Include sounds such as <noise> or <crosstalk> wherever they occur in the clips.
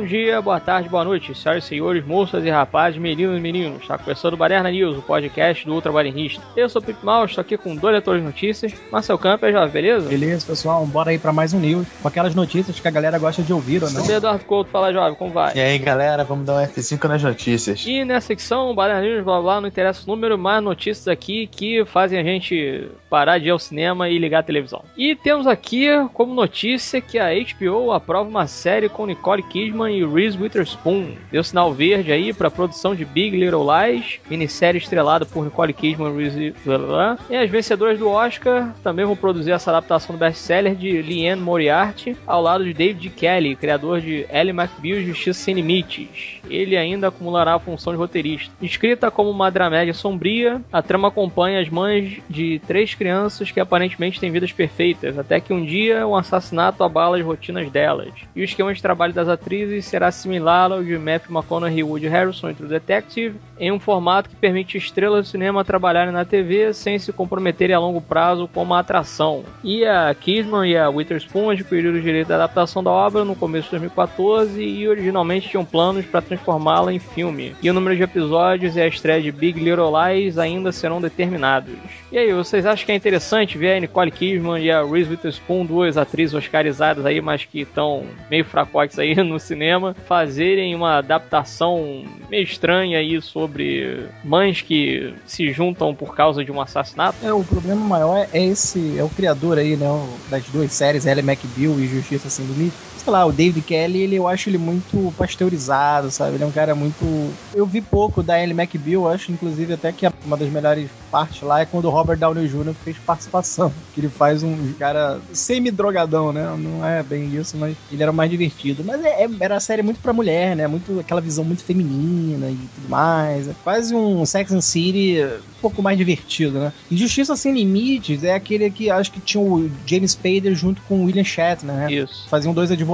Bom dia, boa tarde, boa noite, senhoras e senhores, moças e rapazes, meninos e meninos. Está começando o Baderna News, o podcast do Ultra Barenista. Eu sou o Pip Mal, estou aqui com dois leitores de notícias. Marcel Camper, já, beleza? Beleza, pessoal, bora aí para mais um news, com aquelas notícias que a galera gosta de ouvir, ou não? Eduardo Couto, fala jovem, como vai? E aí, galera, vamos dar um F5 nas notícias. E nessa secção, Baderna News, blá blá, não interessa o número, mais notícias aqui que fazem a gente parar de ir ao cinema e ligar a televisão. E temos aqui como notícia que a HBO aprova uma série com Nicole Kidman e Reese Witherspoon. Deu sinal verde aí para a produção de Big Little Lies, minissérie estrelada por Nicole Kidman Reese E as vencedoras do Oscar também vão produzir essa adaptação do best-seller de Liane Moriarty, ao lado de David Kelly, criador de Ellie McBeal Justiça Sem Limites. Ele ainda acumulará a função de roteirista. Escrita como uma dramédia sombria, a trama acompanha as mães de três crianças que aparentemente têm vidas perfeitas, até que um dia um assassinato abala as rotinas delas. E o esquema de trabalho das atrizes será similar ao de Matthew McConaughey e Woody Harrelson em True Detective, em um formato que permite estrelas do cinema trabalharem na TV sem se comprometerem a longo prazo com uma atração. E a Kidman e a Witherspoon adquiriram o direito da adaptação da obra no começo de 2014 e originalmente tinham planos para transformá-la em filme. E o número de episódios e a estreia de Big Little Lies ainda serão determinados. E aí, vocês acham que é interessante ver a Nicole Kidman e a Reese Witherspoon, duas atrizes oscarizadas aí, mas que estão meio fracotes aí <laughs> no cinema, fazerem uma adaptação meio estranha aí sobre mães que se juntam por causa de um assassinato? É, o problema maior é esse, é o criador aí, né, das duas séries, Ellie McBeal e Justiça Sem Limite. Sei lá, o David Kelly, ele, eu acho ele muito pasteurizado, sabe? Ele é um cara muito... Eu vi pouco da Ellie McBeal, acho inclusive até que uma das melhores partes lá é quando o Robert Downey Jr. fez participação. <laughs> Que ele faz um cara semi-drogadão, né? Não é bem isso, mas ele era mais divertido. Mas é, é, era a série muito pra mulher, né? Muito, aquela visão muito feminina e tudo mais. É quase um Sex and City um pouco mais divertido, né? E Justiça Sem Limites é aquele que acho que tinha o James Spader junto com o William Shatner, né? Isso. Faziam dois advogados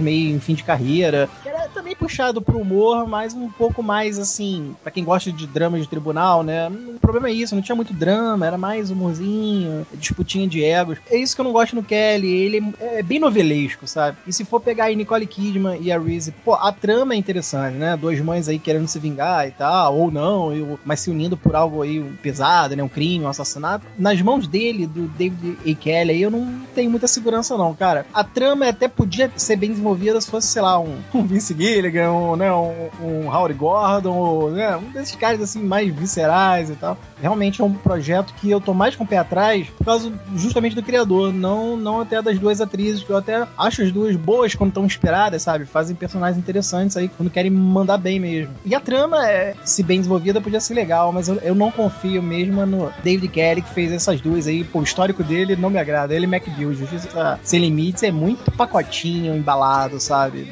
meio em fim de carreira. Também puxado pro humor, mas um pouco mais assim, para quem gosta de drama de tribunal, né? O problema é isso, não tinha muito drama, era mais humorzinho, disputinha de egos. É isso que eu não gosto no Kelly, ele é bem novelesco, sabe? E se for pegar aí Nicole Kidman e a Reese, pô, a trama é interessante, né? Duas mães aí querendo se vingar e tal, ou não, mas se unindo por algo aí pesado, né? Um crime, um assassinato. Nas mãos dele, do David A. Kelly, aí eu não tenho muita segurança não, cara. A trama até podia ser bem desenvolvida se fosse, sei lá, um, <laughs> um Vince Gilligan, um, né? Um, um Howard Gordon, né? Um desses caras assim mais viscerais e tal. Realmente é um projeto que eu tô mais com o pé atrás por causa justamente do criador, não, não até das duas atrizes, que eu até acho as duas boas quando estão inspiradas, sabe? Fazem personagens interessantes aí quando querem mandar bem mesmo. E a trama, é, se bem desenvolvida, podia ser legal, mas eu, eu não confio mesmo no David Kelly que fez essas duas aí. Pô, o histórico dele não me agrada. Ele e McBeal, Justiça Sem Limites, é muito pacotinho, embalado, sabe?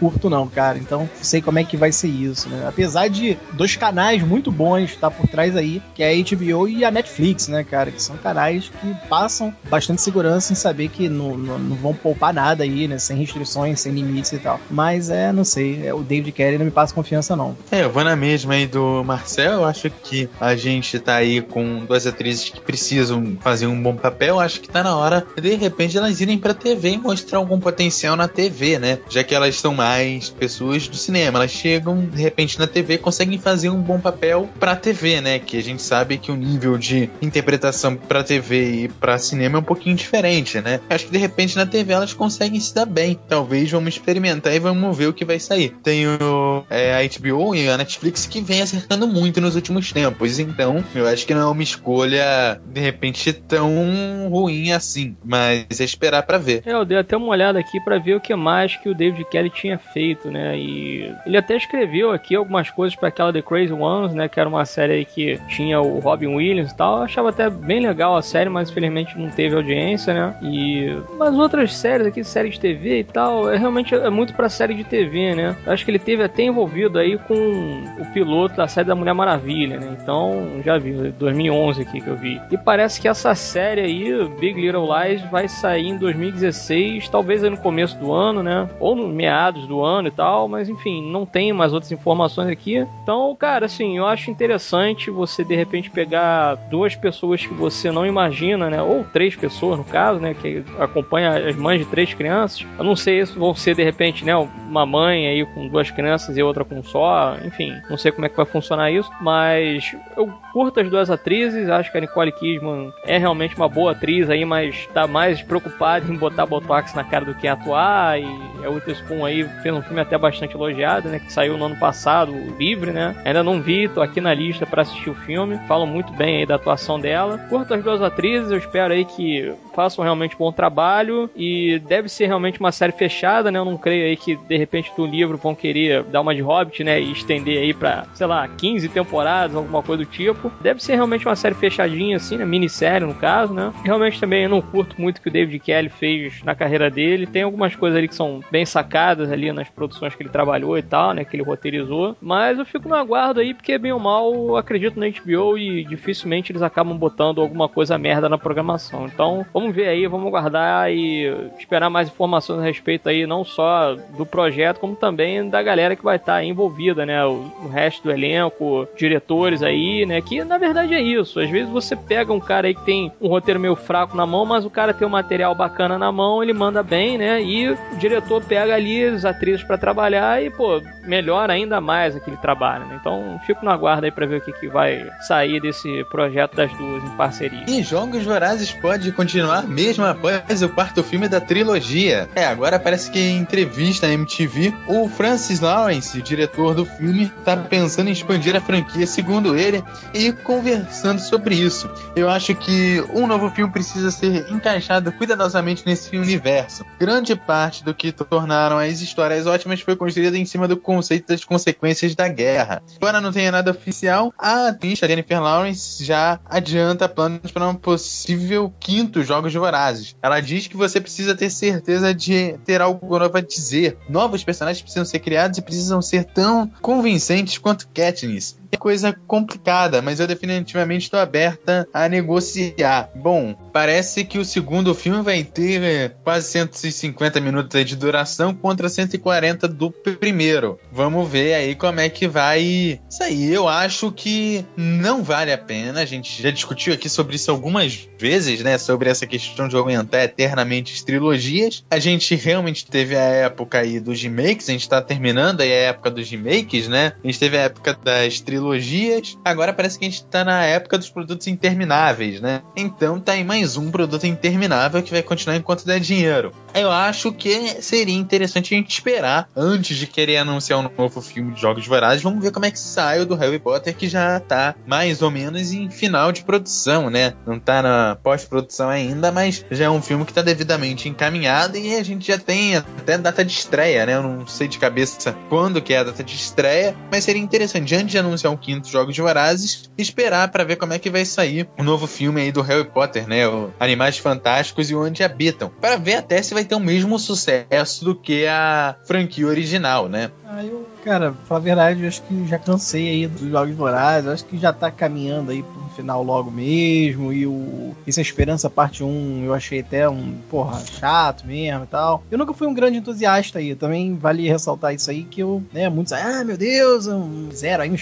Curto não, cara. Então, sei como é que vai ser isso, né? Apesar de dois canais muito bons estar tá por trás aí, que é a HBO e a Netflix, né, cara? Que são canais que passam bastante segurança em saber que não, não, não vão poupar nada aí, né? Sem restrições, sem limites e tal. Mas é, não sei, é, o David Kelly não me passa confiança, não. É, eu vou na mesma aí do Marcel. Eu acho que a gente tá aí com duas atrizes que precisam fazer um bom papel. Acho que tá na hora, de repente, elas irem pra TV e mostrar algum potencial na TV, né? Já que elas são mais pessoas do cinema. Elas chegam, de repente, na TV conseguem fazer um bom papel pra TV, né? Que a gente sabe que o nível de interpretação pra TV e pra cinema é um pouquinho diferente, né? Acho que de repente na TV elas conseguem se dar bem. Talvez vamos experimentar e vamos ver o que vai sair. Tem o, é, a HBO e a Netflix que vem acertando muito nos últimos tempos. Então, eu acho que não é uma escolha de repente tão ruim assim. Mas é esperar para ver. É, eu dei até uma olhada aqui para ver o que mais que o David Kelly tinha feito, né? E ele até escreveu aqui algumas coisas para aquela The Crazy Ones, né? Que era uma série que tinha o Robin Williams e tal. Eu achava até bem legal a série, mas infelizmente não teve audiência, né? E mas outras séries aqui, série de TV e tal, é realmente é muito para série de TV, né? Eu acho que ele teve até envolvido aí com o piloto da série da Mulher Maravilha, né? Então, já vi, 2011 aqui que eu vi. E parece que essa série aí, Big Little Lies, vai sair em 2016, talvez aí no começo do ano, né? Ou no meados do ano e tal, mas enfim, não tem mais outras informações aqui. Então, cara, assim, eu acho interessante você de repente pegar duas pessoas que você não imagina, né? Ou três pessoas, no caso, né? Que acompanha as mães de três crianças. Eu não sei se vão ser de repente, né? Uma mãe aí com duas crianças e outra com só. Enfim, não sei como é que vai funcionar isso, mas eu curto as duas atrizes. Acho que a Nicole Kidman é realmente uma boa atriz aí, mas tá mais preocupada em botar botox na cara do que atuar. E a Witherspoon aí fez um filme até bastante elogiado, né? Que saiu no ano passado, livre, né? Ainda não vi, tô aqui na lista para assistir o filme. Falam muito bem aí da atuação dela. Curto as duas atrizes, eu espero aí que façam realmente bom trabalho e deve ser realmente uma série fechada, né? Eu não creio aí que de repente do livro vão querer dar uma de Hobbit, né? E estender aí pra, sei lá, 15 temporadas, alguma coisa do tipo. Deve ser realmente uma série fechadinha, assim, né? Minissérie no caso, né? Realmente também eu não curto muito o que o David Kelly fez na carreira dele. Tem algumas coisas ali que são bem sacadas ali nas produções que ele trabalhou e tal, né? Que ele roteirizou. Mas eu fico no aguardo aí, porque bem ou mal, acredito na HBO e dificilmente eles acabam botando alguma coisa merda na programação. Então, vamos ver aí, vamos guardar e esperar mais informações a respeito aí, não só do projeto, como também da galera que vai estar tá envolvida, né? O, o, resto do elenco, diretores aí, né? Que na verdade é isso. Às vezes você pega um cara aí que tem um roteiro meio fraco na mão, mas o cara tem um material bacana na mão, ele manda bem, né? E o diretor pega ali atrizes para trabalhar e, pô, melhora ainda mais aquele trabalho, né? Então, fico na guarda aí pra ver o que, que vai sair desse projeto das duas em parceria. E Jogos Vorazes pode continuar mesmo após o quarto filme da trilogia. É, agora parece que em entrevista na MTV, o Francis Lawrence, o diretor do filme, tá pensando em expandir a franquia, segundo ele, e conversando sobre isso. Eu acho que um novo filme precisa ser encaixado cuidadosamente nesse universo. Grande parte do que tornaram as histórias ótimas foi construída em cima do conceito das consequências da guerra. Embora não tenha nada oficial, a atriz Jennifer Lawrence já adianta planos para um possível quinto Jogos Vorazes. Ela diz que você precisa ter certeza de ter algo novo a dizer. Novos personagens precisam ser criados e precisam ser tão convincentes quanto Katniss é coisa complicada, mas eu definitivamente estou aberta a negociar. Bom, parece que o segundo filme vai ter é, quase 150 minutos de duração contra 140 do primeiro. Vamos ver aí como é que vai sair. Eu acho que não vale a pena. A gente já discutiu aqui sobre isso algumas vezes, né? Sobre essa questão de aumentar eternamente as trilogias. A gente realmente teve a época aí dos remakes, a gente está terminando aí a época dos remakes, né? A gente teve a época das trilogias trilogias. Agora parece que a gente tá na época dos produtos intermináveis, né? Então tá aí mais um produto interminável que vai continuar enquanto der dinheiro. Eu acho que seria interessante a gente esperar antes de querer anunciar um novo filme de Jogos Vorazes. Vamos ver como é que sai o do Harry Potter, que já tá mais ou menos em final de produção, né? Não tá na pós-produção ainda, mas já é um filme que tá devidamente encaminhado e a gente já tem até data de estreia, né? Eu não sei de cabeça quando que é a data de estreia, mas seria interessante, antes de anunciar um quinto Jogos de Vorazes, esperar para ver como é que vai sair o novo filme aí do Harry Potter, né? O Animais Fantásticos e Onde Habitam. Para ver até se vai ter o mesmo sucesso do que a franquia original, né? Ah, eu, cara, pra falar a verdade, eu acho que já cansei aí dos Jogos Vorazes, acho que já tá caminhando aí pro final logo mesmo, e o Essa Esperança parte 1 eu achei até um, porra, chato mesmo e tal. Eu nunca fui um grande entusiasta aí, também vale ressaltar isso aí, que eu, né, muitos, ah, meu Deus, um zero aí, um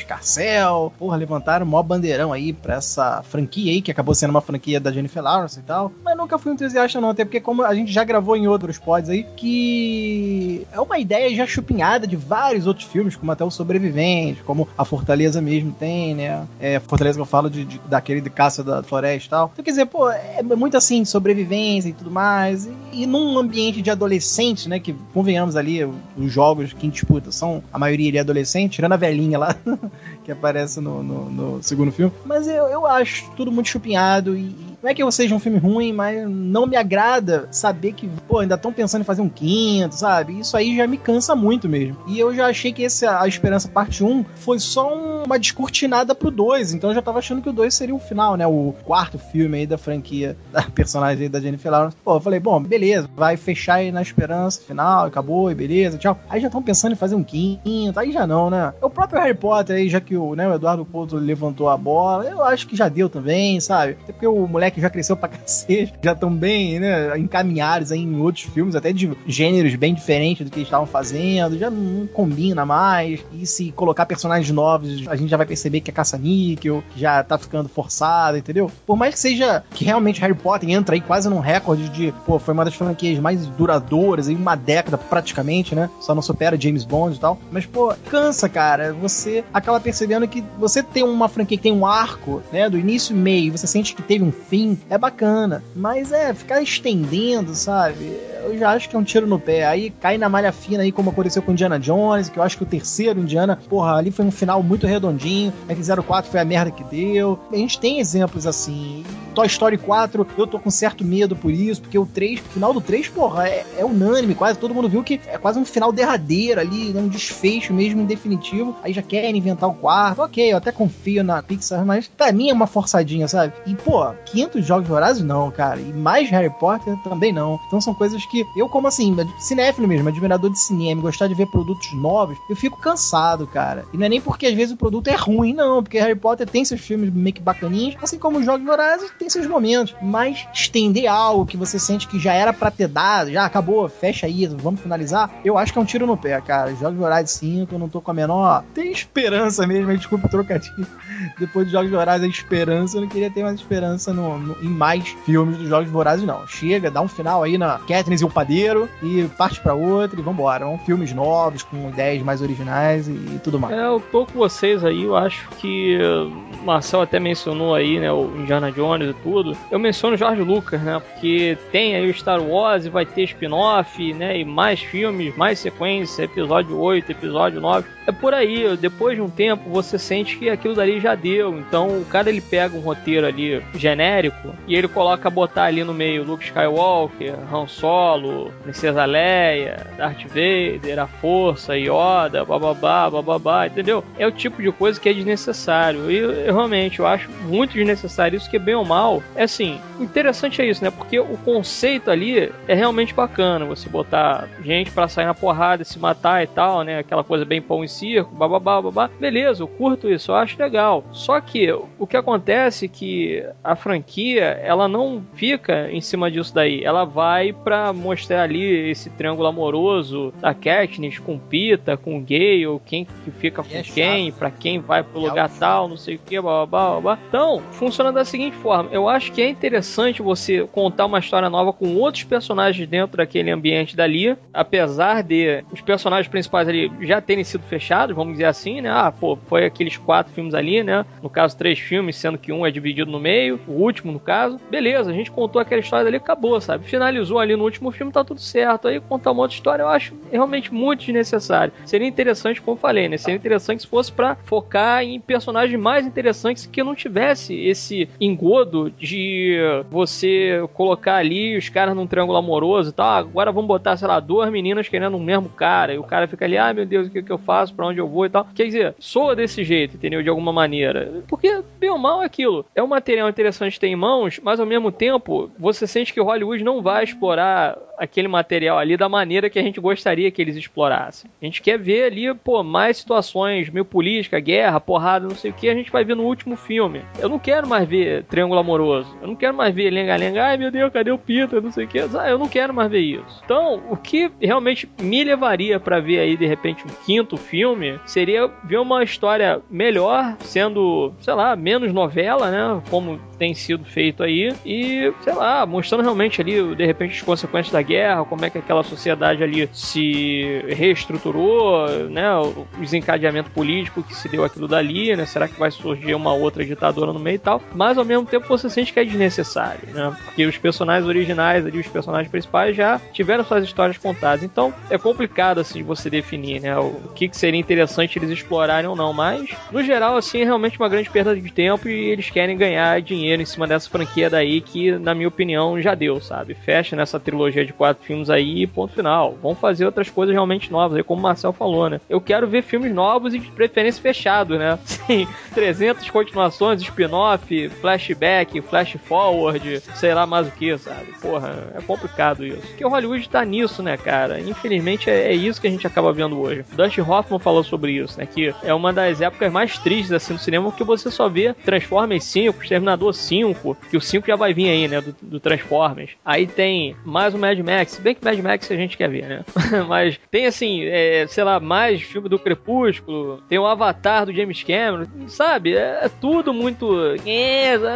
escarcel, porra, levantaram o maior bandeirão aí pra essa franquia aí, que acabou sendo uma franquia da Jennifer Lawrence e tal, mas nunca fui entusiasta não, até porque como a gente já gravou em outros pods aí, que é uma ideia já chupinhada de vários vários outros filmes, como até o Sobrevivente, como a Fortaleza mesmo tem, né? É, Fortaleza que eu falo de, de daquele de caça da floresta e tal. Então, quer dizer, pô, é muito assim, sobrevivência e tudo mais. E, e num ambiente de adolescente, né? Que, convenhamos ali, os jogos que disputa são, a maioria ali é adolescente, tirando a velhinha lá, <laughs> que aparece no, no, no, segundo filme. Mas eu, eu acho tudo muito chupinhado e, não é que eu seja um filme ruim, mas não me agrada saber que, pô, ainda estão pensando em fazer um quinto, sabe? Isso aí já me cansa muito mesmo. E eu já achei que esse A Esperança Parte 1 foi só uma descortinada pro 2. Então eu já tava achando que o 2 seria o final, né? O quarto filme aí da franquia <laughs> da personagem aí da Jennifer Lawrence. Pô, eu falei, bom, beleza, vai fechar aí na esperança final, acabou, e beleza, tchau. Aí já estão pensando em fazer um quinto, aí já não, né? O próprio Harry Potter aí, já que o, né, o Eduardo Couto levantou a bola, eu acho que já deu também, sabe? Até porque o moleque moleques já cresceu pra <laughs> cacete, já estão bem, né, encaminhados aí em outros filmes, até de gêneros bem diferentes do que eles estavam fazendo, já não combina mais. E se colocar personagens novos, a gente já vai perceber que é caça-níquel, que já tá ficando forçado, entendeu? Por mais que seja que realmente Harry Potter entra aí quase num recorde de, pô, foi uma das franquias mais duradouras em uma década praticamente, né? Só não supera James Bond e tal. Mas, pô, cansa, cara. Você acaba percebendo que você tem uma franquia que tem um arco, né? Do início e meio, você sente que teve um fim, é bacana. Mas é, ficar estendendo, sabe? Eu já acho que é um tiro no pé. Aí cai na malha fina aí, como aconteceu com Indiana Jones, que eu acho que o terceiro Indiana, porra, ali foi um final muito redondinho. F04 foi a merda que deu. A gente tem exemplos assim. Toy Story 4, eu tô com certo medo por isso, porque o 3, o final do 3, porra, é, é unânime, quase todo mundo viu que é quase um final derradeiro ali, né, um desfecho mesmo definitivo. Aí já querem inventar o quarto. Ok, eu até confio na Pixar, mas pra mim é uma forçadinha, sabe? E, pô, 500 Jogos Vorazes não, cara. E mais Harry Potter também não. Então são coisas que eu, como assim, cinéfilo mesmo, admirador de cinema, gostar de ver produtos novos, eu fico cansado, cara. E não é nem porque às vezes o produto é ruim, não, porque Harry Potter tem seus filmes meio que bacaninhos, assim como os Jogos Vorazes tem seus momentos. Mas estender algo que você sente que já era pra ter dado, já acabou, fecha aí, vamos finalizar, eu acho que é um tiro no pé, cara. Jogos Vorazes 5, eu não tô com a menor. Tem esperança mesmo, desculpa o trocadilho. <laughs> Depois dos Jogos Vorazes, a esperança, eu não queria ter mais esperança no, no, em mais filmes dos Jogos Vorazes, não. Chega, dá um final aí na Katniss e o Padeiro e parte para outro e vambora. São filmes novos, com ideias mais originais e, e tudo mais. É, eu tô com vocês aí, eu acho que o Marcel até mencionou aí, né, o Indiana Jones e tudo. Eu menciono o George Lucas, né, porque tem aí o Star Wars e vai ter spin-off, né, e mais filmes, mais sequência, episódio 8, episódio 9 é por aí. Depois de um tempo, você sente que aquilo dali já deu. Então, o cara ele pega um roteiro ali genérico e ele coloca botar ali no meio Luke Skywalker, Han Solo, Princesa Leia, Darth Vader, a Força, Yoda, bababá, bababá, entendeu? É o tipo de coisa que é desnecessário. E eu, realmente eu acho muito desnecessário isso, que é bem ou mal. É assim, interessante é isso, né? Porque o conceito ali é realmente bacana. Você botar gente para sair na porrada, se matar e tal, né? Aquela coisa bem pão e circo, bababá, babá. Beleza, eu curto isso, eu acho legal. Só que o que acontece é que a franquia, ela não fica em cima disso daí. Ela vai pra mostrar ali esse triângulo amoroso da Katniss com Pita, com Gale, quem que fica com é quem, para quem vai pro é lugar tal, não sei o que, babá, babá. Então, funciona da seguinte forma. Eu acho que é interessante você contar uma história nova com outros personagens dentro daquele ambiente dali, apesar de os personagens principais ali já terem sido fechados fechados, vamos dizer assim, né? Ah, pô, foi aqueles quatro filmes ali, né? No caso, três filmes, sendo que um é dividido no meio, o último, no caso. Beleza, a gente contou aquela história ali, acabou, sabe? Finalizou ali no último filme, tá tudo certo. Aí contar uma outra história eu acho realmente muito desnecessário. Seria interessante, como falei, né? Seria interessante se fosse para focar em personagens mais interessantes que não tivesse esse engodo de você colocar ali os caras num triângulo amoroso e tal. Agora vamos botar, sei lá, duas meninas querendo o mesmo cara. E o cara fica ali, ah, meu Deus, o que, que eu faço? Para onde eu vou e tal. Quer dizer, soa desse jeito, entendeu? De alguma maneira. Porque, bem ou mal, é aquilo. É um material interessante ter em mãos, mas ao mesmo tempo, você sente que Hollywood não vai explorar aquele material ali da maneira que a gente gostaria que eles explorassem. A gente quer ver ali, pô, mais situações meio política, guerra, porrada, não sei o que, a gente vai ver no último filme. Eu não quero mais ver Triângulo Amoroso. Eu não quero mais ver lenga-lenga. Ai, meu Deus, cadê o Peter? Não sei o que. Ah, eu não quero mais ver isso. Então, o que realmente me levaria para ver aí, de repente, um quinto filme seria ver uma história melhor, sendo, sei lá, menos novela, né? Como tem sido feito aí. E, sei lá, mostrando realmente ali, de repente, as consequências da guerra, como é que aquela sociedade ali se reestruturou, né? O desencadeamento político que se deu aquilo dali, né? Será que vai surgir uma outra ditadura no meio e tal? Mas ao mesmo tempo você sente que é desnecessário, né? Porque os personagens originais ali, os personagens principais já tiveram suas histórias contadas. Então é complicado assim você definir, né? O que, que seria interessante eles explorarem ou não. Mas, no geral, assim, é realmente uma grande perda de tempo e eles querem ganhar dinheiro em cima dessa franquia daí que, na minha opinião, já deu, sabe? Fecha nessa trilogia de quatro filmes aí ponto final. Vão fazer outras coisas realmente novas, aí como o Marcel falou, né? Eu quero ver filmes novos e de preferência fechados, né? <laughs> Sim, 300 continuações, spin-off, flashback, flash forward, sei lá mais o que, sabe? Porra, é complicado isso. Porque o Hollywood tá nisso, né, cara? Infelizmente é, é isso que a gente acaba vendo hoje. Dustin Hoffman falou sobre isso, né? Que é uma das épocas mais tristes assim no cinema, porque você só vê Transformers 5, Exterminador 5, que o 5 já vai vir aí, né? Do, do Transformers. Aí tem mais um Mad Max. Se bem que Mad Max a gente quer ver, né? <laughs> Mas tem assim, é, sei lá, mais filme do Crepúsculo. Tem o Avatar do James Cameron. Sabe? É, é tudo muito.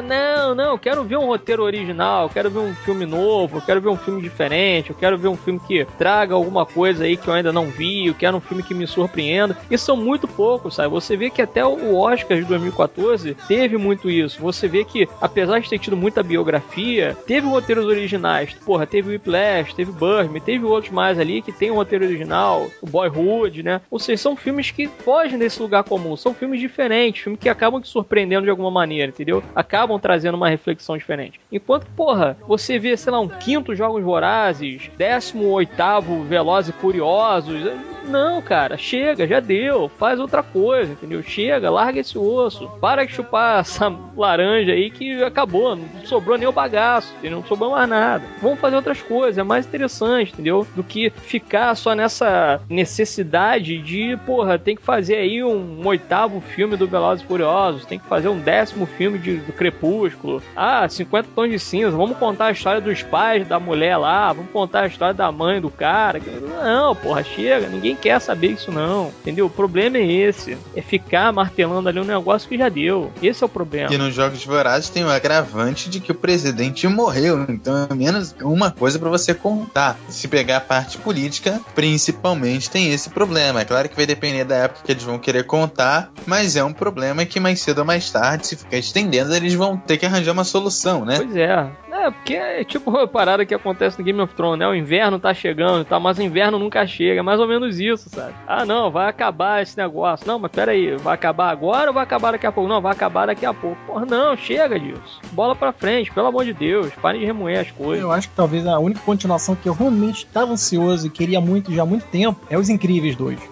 Não, não, quero ver um roteiro original, quero ver um filme novo, quero ver um filme diferente, eu quero ver um filme que traga alguma coisa aí que eu ainda não vi, eu quero um filme que me surpreenda. E são muito poucos, sabe? Você vê que até o Oscar de 2014 teve muito isso. Você vê que, apesar de ter tido muita biografia, teve roteiros originais. Porra, teve Whiplash, teve Birdman, teve outros mais ali que tem um roteiro original, o Boyhood, né? Ou seja, são filmes que fogem desse lugar comum, são filmes diferentes, filmes que acabam te surpreendendo de alguma maneira, entendeu? Acabam trazendo uma reflexão diferente. Enquanto, porra, você vê, sei lá, um quinto Jogos Vorazes, décimo oitavo Velozes e Furiosos, não, cara, chega, já deu, faz outra coisa, entendeu? Chega, larga esse osso, para de chupar <laughs> essa laranja aí que acabou, não sobrou nem o bagaço, entendeu? não sobrou mais nada. Vamos fazer outras coisas, é mais interessante, entendeu? Do que ficar só nessa necessidade de, porra, tem que fazer aí um, oitavo filme do Velozes e Furiosos, tem que fazer um décimo filme de, do Crepúsculo. Ah, 50 tons de cinza, vamos contar a história dos pais da mulher lá, vamos contar a história da mãe do cara. Não, porra, chega, ninguém quer saber isso não, entendeu? O problema é esse, é ficar martelando ali um negócio que já deu. Esse é o problema. E nos Jogos Vorazes tem o agravante de que o presidente morreu, então é menos uma coisa para você contar. Se pegar a parte política, principalmente tem esse problema. É claro que vai depender da época que eles vão querer contar, mas é um problema que mais cedo ou mais tarde, se ficar estendendo, eles vão ter que arranjar uma solução, né? Pois é. É, porque é tipo uma parada que acontece no Game of Thrones, né? O inverno tá chegando tal, mas o inverno nunca chega. É mais ou menos isso, sabe? Ah, não, vai acabar esse negócio. Não, mas pera aí, vai acabar agora ou vai acabar daqui a pouco? Não, vai acabar daqui a pouco. Porra, não, chega disso. Bola pra frente, pelo amor de Deus. Parem de remoer as coisas. Eu acho que talvez a única continuação que eu realmente estava ansioso e queria muito já há muito tempo é Os Incríveis 2. É,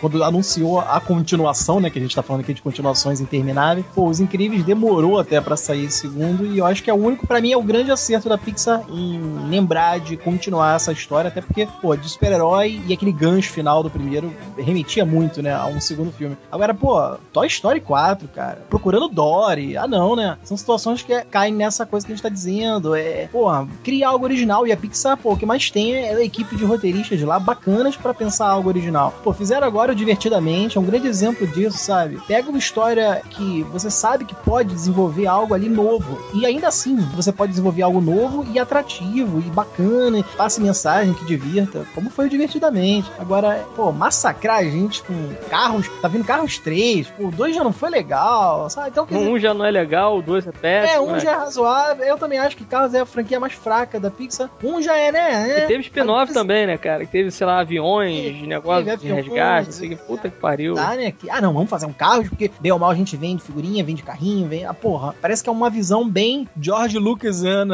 quando anunciou a continuação, né? Que a gente tá falando aqui de continuações intermináveis. Pô, Os Incríveis demorou até para sair segundo e eu acho que é o único, para mim, é o grande acerto da Pixar em lembrar de continuar essa história, até porque, pô, de super-herói e aquele gancho final do primeiro remetia muito, né, a um segundo filme. Agora, pô, Toy Story 4, cara, procurando Dory, ah não, né? São situações que caem nessa coisa que a gente tá dizendo, é, pô, criar algo original e a Pixar, pô, o que mais tem é a equipe de roteiristas lá bacanas para pensar algo original. Pô, fizeram agora Divertidamente, é um grande exemplo disso, sabe? Pega uma história que você sabe que pode desenvolver algo ali novo e ainda assim você pode desenvolver algo novo e atrativo e bacana, passe mensagem que divirta, como foi Divertidamente. Agora, pô, massacrar a gente com carros, tá vindo carros três, pô, o dois já não foi legal, sabe? Então, dizer, um já não é legal, o dois é péssimo. É, um né? já é razoável. Eu também acho que Carros é a franquia mais fraca da Pixar. Um já é, né? É, e teve spin-off também, né, cara? Que teve, sei lá, aviões, é, negócio de resgate, assim, que puta que pariu. Tá, né? Ah, não, vamos fazer um carro, porque ou mal a gente vende figurinha, vende carrinho, vende. Ah, porra, parece que é uma visão bem George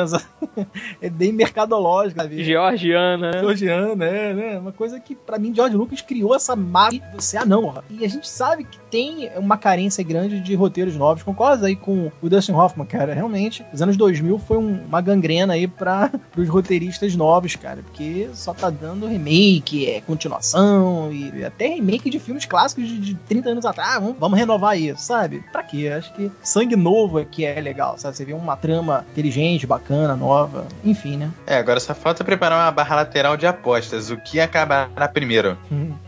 Lucasiana, <laughs> é bem mercadológica. Georgiana, né? Georgiana, é, né? Uma coisa que, pra mim, George Lucas criou essa massa. Você, ah, não, porra. E a gente sabe que tem uma carência grande de roteiros novos. Concorda aí com o Dustin Hoffman, cara? Realmente, os anos 2000 foi um, uma gangrena aí para <laughs> os roteiristas novos, cara. Porque só tá dando remake, é continuação e até remake de filmes clássicos de, de 30 anos atrás. Vamos, vamos renovar isso, sabe? Pra quê? Acho que sangue novo é que é legal, sabe? Você vê uma trama inteligente, bacana, nova, enfim, né? É, agora só falta preparar uma barra lateral de apostas. O que acabará primeiro?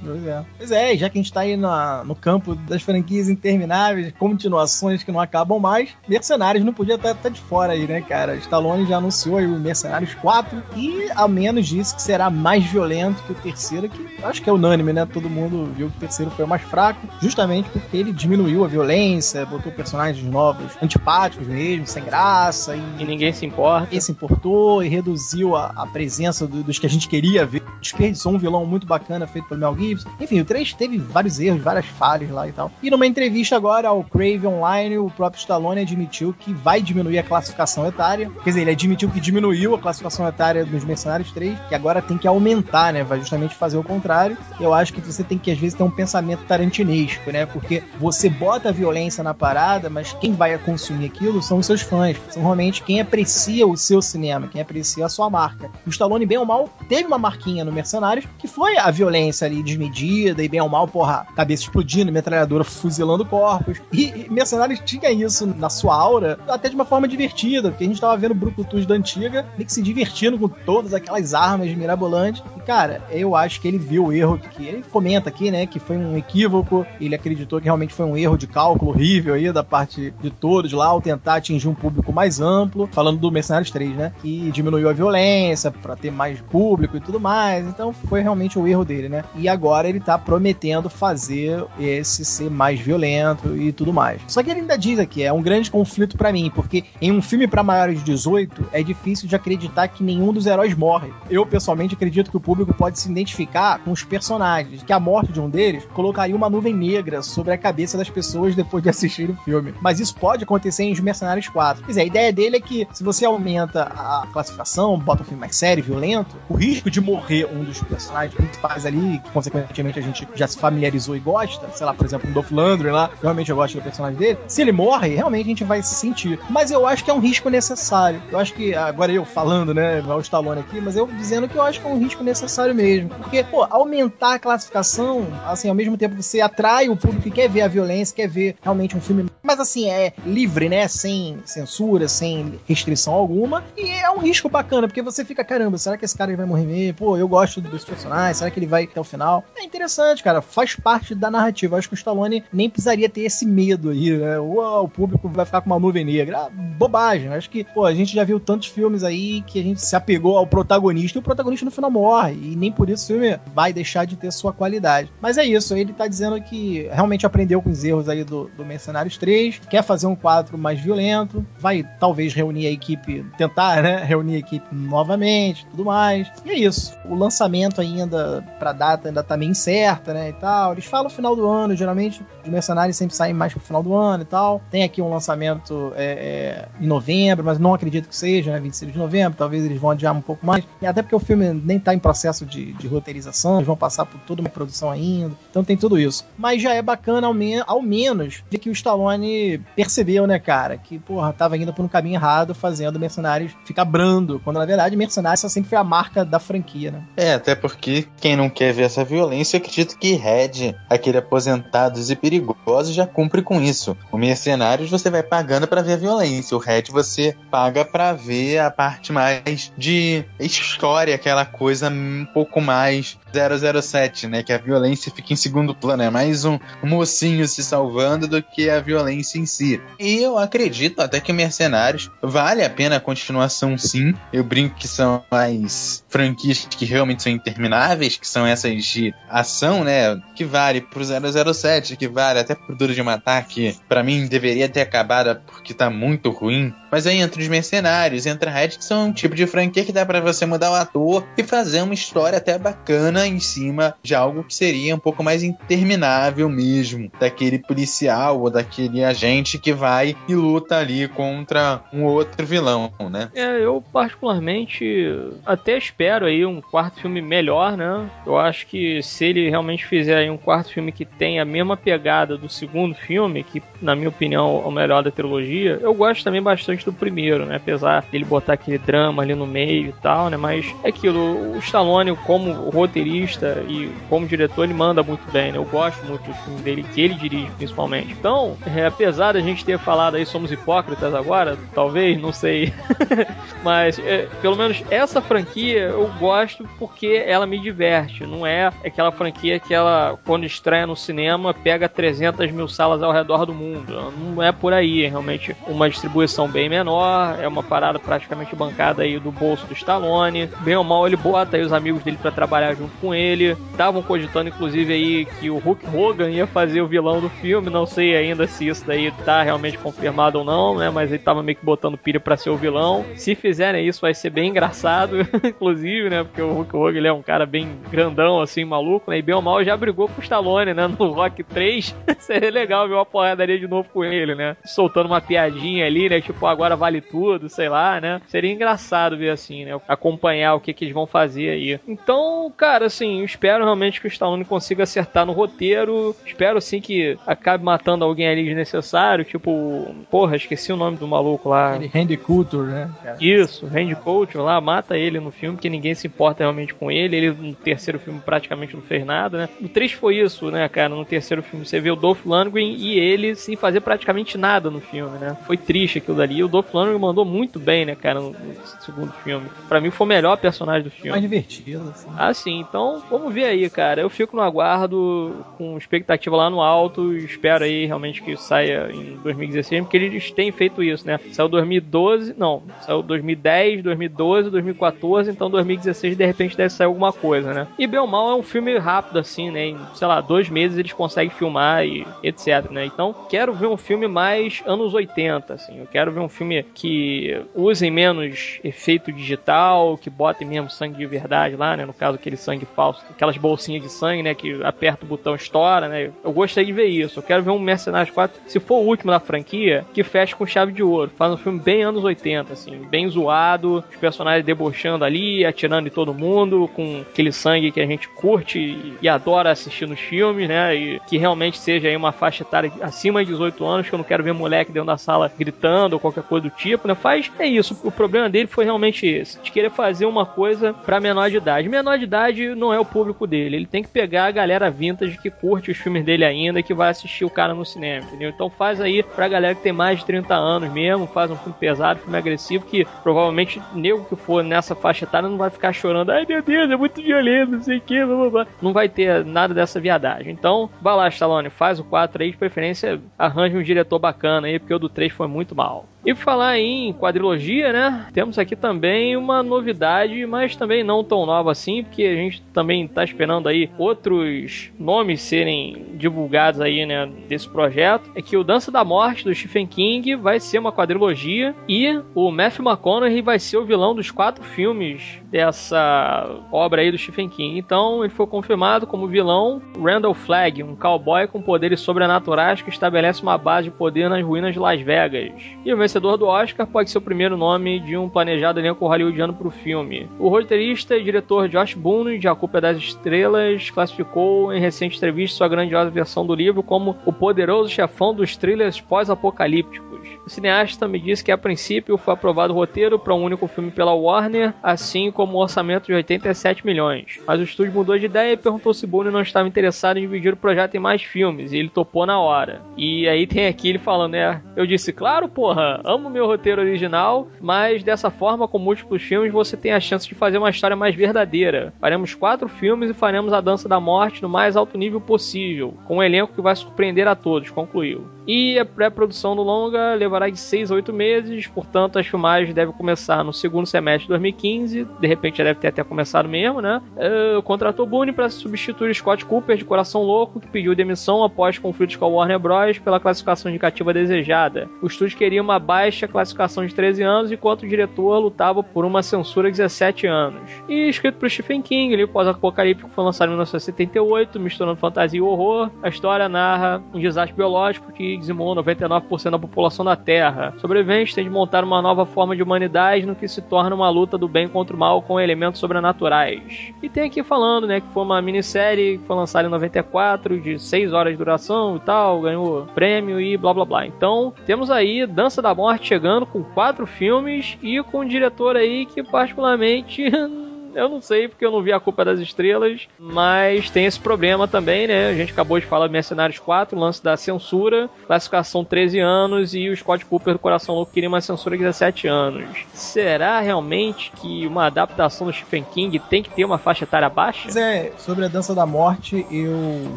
pois é. Pois é, já que a gente tá aí na, no campo das franquias intermináveis, continuações que não acabam mais, Mercenários não podia estar, estar de fora aí, né, cara? Stallone já anunciou aí o Mercenários 4 e, a menos disse que será mais violento que o terceiro, que acho que é unânime, né? Todo mundo viu que o terceiro foi o mais fraco, justamente porque ele diminuiu a violência, botou personagens novos, antipáticos mesmo, sem graça. E, e ninguém se importa. Ninguém se importou e reduziu a, a presença do, dos que a gente queria ver. Desperdiçou um vilão muito bacana feito pelo Mel Gibson. Enfim, o 3 teve vários erros, várias falhas lá e tal. E numa entrevista agora ao Crave Online, o próprio Stallone admitiu que vai diminuir a classificação etária. Quer dizer, ele admitiu que diminuiu a classificação etária dos Mercenários 3, que agora tem que aumentar, né? Vai justamente fazer o contrário. Eu acho que você tem que, às vezes, tem um pensamento tarantinesco, né? Porque você bota a violência na parada, mas quem vai consumir aquilo são os seus fãs. São realmente quem aprecia o seu cinema, quem aprecia a sua marca. O Stallone, bem ou mal, teve uma marquinha no Mercenários que foi a violência ali desmedida e bem ou mal, porra, cabeça explodindo, metralhadora fuzilando corpos. E, e Mercenários tinha isso na sua aura, até de uma forma divertida, porque a gente tava vendo Brucutus da antiga, meio que se divertindo com todas aquelas armas mirabolantes. E, cara, eu acho que ele viu o erro que ele comenta aqui, né, que foi um equívoco, ele acreditou que realmente foi um erro de cálculo horrível aí da parte de todos lá ao tentar atingir um público mais amplo, falando do Mercenários 3, né, que diminuiu a violência para ter mais público e tudo mais. Então foi realmente o erro dele, né? E agora ele tá prometendo fazer esse ser mais violento e tudo mais. Só que ele ainda diz aqui, é um grande conflito para mim, porque em um filme para maiores de 18 é difícil de acreditar que nenhum dos heróis morre. Eu pessoalmente acredito que o público pode se identificar com os personagens, que a morte de um deles colocaria uma nuvem negra sobre a cabeça das pessoas depois de assistir o filme. Mas isso pode acontecer em Os Mercenários 4. Quer dizer, a ideia dele é que se você aumenta a classificação, bota um filme mais sério, violento, o risco de morrer um dos personagens principais ali, que consequentemente a gente já se familiarizou e gosta, sei lá, por exemplo, o Dolph Lundgren lá, realmente eu gosto do personagem dele, se ele morre, realmente a gente vai se sentir. Mas eu acho que é um risco necessário. Eu acho que, agora eu falando, né, o Stallone aqui, mas eu dizendo que eu acho que é um risco necessário mesmo. Porque, pô, aumentar a classificação, assim, ao mesmo tempo você atrai o público que quer ver a violência, quer ver realmente um filme, mas assim, é livre, né, sem censura, sem restrição alguma, e é um risco bacana, porque você fica, caramba, será que esse cara vai morrer mesmo? Pô, eu gosto dos personagens, será que ele vai até o final? É interessante, cara, faz parte da narrativa. Acho que o Stallone nem precisaria ter esse medo aí, né? o público vai ficar com uma nuvem negra. Ah, bobagem. Acho que, pô, a gente já viu tantos filmes aí que a gente se apegou ao protagonista e o protagonista no final morre. E nem por isso o filme vai deixar de ter sua qualidade. Mas é isso, ele tá dizendo que realmente aprendeu com os erros aí do, do Mercenários 3, quer fazer um quadro mais violento, vai talvez reunir a equipe, tentar, né, reunir a equipe novamente, tudo mais. E é isso. O lançamento ainda pra data ainda tá meio incerta, né, e tal. Eles falam final do ano, geralmente os Mercenários sempre saem mais pro final do ano e tal. Tem aqui um lançamento é, é, em novembro, mas não acredito que seja, né, 26 de novembro, talvez eles vão adiar um pouco mais. E até porque o filme nem tá em processo de, de roteirização, eles vão passar por toda uma produção ainda. Então tem tudo isso. Mas já é bacana, ao, me ao menos, ver que o Stallone percebeu, né, cara, que, porra, tava indo por um caminho errado, fazendo Mercenários ficar brando, quando na verdade Mercenários sempre foi a marca da franquia, né? É, até porque quem não quer ver essa violência, acredito que Red, aquele aposentados e perigosos, já cumpre com isso. O Mercenários você vai pagando para ver a violência, o Red você paga para ver a parte mais de história, aquela coisa um pouco mais 007, né? Que a violência fica em segundo plano. É mais um, mocinho se salvando do que a violência em si. E eu acredito até que Mercenários vale a pena a continuação, sim. Eu brinco que são as franquias que realmente são intermináveis, que são essas de ação, né? Que vale pro 007, que vale até pro Duro de Matar, que pra mim deveria ter acabado porque tá muito ruim. Mas aí entra os Mercenários, entra Red, que são um tipo de franquia que dá para você mudar o ator e fazer uma história até bacana em cima de algo que seria um pouco mais interminável mesmo, daquele policial ou daquele agente que vai e luta ali contra um outro vilão, né? É, eu particularmente até espero aí um quarto filme melhor, né? Eu acho que se ele realmente fizer aí um quarto filme que tem a mesma pegada do segundo filme, que na minha opinião é o melhor da trilogia, eu gosto também bastante do primeiro, né? Apesar dele botar aquele drama ali no meio e tal, né? Mas é aquilo, o Stallone como roteirista e como diretor, ele manda muito bem, né? Eu gosto muito do filme dele, que ele dirige principalmente. Então, é, apesar da gente ter falado aí, somos hipócritas agora, talvez, não sei. <laughs> Mas, é, pelo menos essa franquia eu gosto porque ela me diverte. Não é aquela franquia que ela, quando estreia no cinema, pega 300 mil salas ao redor do mundo. Não é por aí. Realmente uma distribuição bem menor, é uma parada praticamente bancada aí do bolso do Stallone. Bem ou mal, ele bota aí os amigos dele para trabalhar junto com ele. Estavam cogitando, inclusive, aí que o Hulk Hogan ia fazer o vilão do filme. Não sei ainda se isso daí tá realmente confirmado ou não, né? Mas ele tava meio que botando pilha para ser o vilão. Se fizerem isso, vai ser bem engraçado, <laughs> inclusive, né? Porque o Hulk Hogan ele é um cara bem grandão, assim, maluco, né? E bem ou mal já brigou com o Stallone, né? No Rock 3. <laughs> Seria legal ver uma porradaria de novo com ele, né? Soltando uma piadinha ali, né? Tipo, agora vale tudo, sei lá, né? Seria engraçado ver assim, né? Acompanhar o que, que eles vão fazer aí. Então, cara, assim, eu espero realmente que o Stallone consiga acertar no roteiro. Espero sim que acabe matando alguém ali desnecessário, tipo, porra, esqueci o nome do maluco lá. Randy Couture, né? Isso, Randy Couture lá, mata ele no filme, que ninguém se importa realmente com ele. Ele no terceiro filme praticamente não fez nada, né? No 3 foi isso, né, cara? No terceiro filme você vê o Dolph Lundgren e ele sem fazer praticamente nada no filme, né? Foi triste aquilo dali. O Dolph Lundgren mandou muito bem, né, cara, no, segundo filme. Para mim foi o melhor personagem do filme. Mais divertido, assim. Ah, sim. Então, vamos ver aí, cara. Eu fico no aguardo com expectativa lá no alto. Espero aí realmente que saia em 2016, porque eles têm feito isso, né? Saiu 2012, não, saiu 2010, 2012, 2014, então 2016 de repente deve sair alguma coisa, né? E Belmal é um filme rápido, assim, né? Em, sei lá, dois meses eles conseguem filmar e etc, né? Então, quero ver um filme mais anos 80, assim. Eu quero ver um filme que use menos efeito digital, que bote mesmo sangue de verdade lá, né? No caso, aquele sangue falso, aquelas bolsinhas de sangue, né? Que aperta o botão estoura, né? Eu gostaria de ver isso. Eu quero ver um Mercenários 4, se for o último da franquia, que feche com chave de ouro. Faz um filme bem anos 80, assim, bem zoado, os personagens debochando ali, atirando em todo mundo, com aquele sangue que a gente curte e adora assistir nos filmes, né? E que realmente seja aí uma faixa etária acima de 18 anos, que eu não quero ver moleque dentro da sala gritando ou qualquer coisa do tipo, né? Faz, é isso. O problema dele foi realmente esse, de querer fazer uma coisa para menor de idade. Menor de idade não é o público dele, ele tem que pegar a galera vintage que curte os filmes dele ainda, que vai assistir o cara no cinema, entendeu? Então faz aí pra galera que tem mais de 30 anos mesmo, faz um filme pesado, filme agressivo, que provavelmente nego que for nessa faixa etária não vai ficar chorando, ai meu Deus, é muito violento, não sei o que, blá, blá, blá. não vai ter nada dessa viadagem. Então, vai lá, Stallone, faz o 4 aí, de preferência arranje um diretor bacana aí, porque o do 3 foi muito mal. E falar em quadrilogia, né? Temos aqui também uma novidade, mas também não tão nova assim, porque a gente também está esperando aí outros nomes serem divulgados aí, né, desse projeto. É que o Dança da Morte do Stephen King vai ser uma quadrilogia e o Matthew McConaughey vai ser o vilão dos quatro filmes dessa obra aí do Stephen King. Então, ele foi confirmado como vilão Randall Flagg, um cowboy com poderes sobrenaturais que estabelece uma base de poder nas ruínas de Las Vegas. E o vencedor do Oscar pode ser o primeiro nome de um planejado elenco hollywoodiano para o filme. O roteirista e diretor Josh Boone, de A Culpa é das Estrelas, classificou em recente entrevista sua grandiosa versão do livro como o poderoso chefão dos thrillers pós-apocalípticos. O cineasta me disse que a princípio foi aprovado o roteiro para um único filme pela Warner, assim como um orçamento de 87 milhões. Mas o estúdio mudou de ideia e perguntou se Boone não estava interessado em dividir o projeto em mais filmes, e ele topou na hora. E aí tem aqui ele falando, né? Eu disse, claro, porra, amo meu roteiro original, mas dessa forma, com múltiplos filmes, você tem a chance de fazer uma história mais verdadeira. Faremos quatro filmes e faremos a Dança da Morte no mais alto nível possível, com um elenco que vai surpreender a todos, concluiu. E a pré-produção do longa levará de 6 a 8 meses, portanto as filmagens devem começar no segundo semestre de 2015, de repente já deve ter até começado mesmo, né? Uh, contratou Boone para substituir Scott Cooper de Coração Louco, que pediu demissão após conflitos com a Warner Bros. pela classificação indicativa desejada. O estúdio queria uma baixa classificação de 13 anos, enquanto o diretor lutava por uma censura de 17 anos. E escrito por Stephen King, ele pós-apocalíptico foi lançado em 1978, misturando fantasia e horror. A história narra um desastre biológico que dizimou 99% da população da Terra. Sobreviventes têm de montar uma nova forma de humanidade no que se torna uma luta do bem contra o mal com elementos sobrenaturais. E tem aqui falando, né, que foi uma minissérie que foi lançada em 94, de 6 horas de duração e tal, ganhou prêmio e blá blá blá. Então, temos aí Dança da Morte chegando com quatro filmes e com um diretor aí que particularmente <laughs> Eu não sei porque eu não vi a culpa das estrelas, mas tem esse problema também, né? A gente acabou de falar de Mercenários 4, o lance da censura, classificação 13 anos e o Scott Cooper do Coração Louco queria uma censura de 17 anos. Será realmente que uma adaptação do Stephen King tem que ter uma faixa etária baixa? é, sobre a Dança da Morte, eu